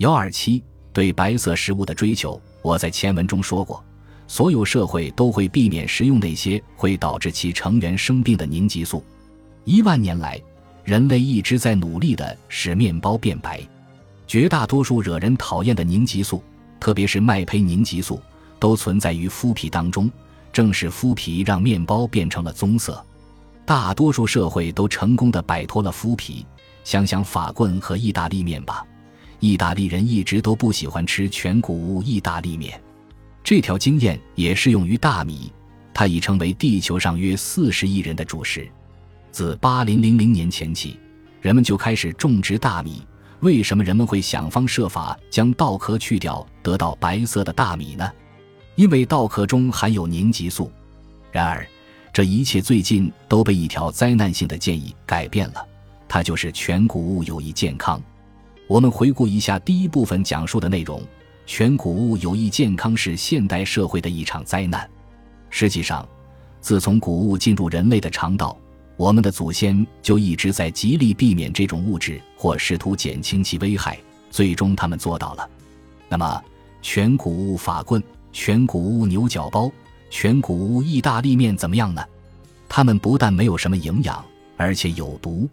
幺二七对白色食物的追求，我在前文中说过，所有社会都会避免食用那些会导致其成员生病的凝集素。一万年来，人类一直在努力地使面包变白。绝大多数惹人讨厌的凝集素，特别是麦胚凝集素，都存在于麸皮当中。正是麸皮让面包变成了棕色。大多数社会都成功地摆脱了麸皮。想想法棍和意大利面吧。意大利人一直都不喜欢吃全谷物意大利面，这条经验也适用于大米，它已成为地球上约四十亿人的主食。自八零零零年前起，人们就开始种植大米。为什么人们会想方设法将稻壳去掉，得到白色的大米呢？因为稻壳中含有凝集素。然而，这一切最近都被一条灾难性的建议改变了，它就是全谷物有益健康。我们回顾一下第一部分讲述的内容：全谷物有益健康是现代社会的一场灾难。实际上，自从谷物进入人类的肠道，我们的祖先就一直在极力避免这种物质，或试图减轻其危害。最终，他们做到了。那么，全谷物法棍、全谷物牛角包、全谷物意大利面怎么样呢？它们不但没有什么营养，而且有毒。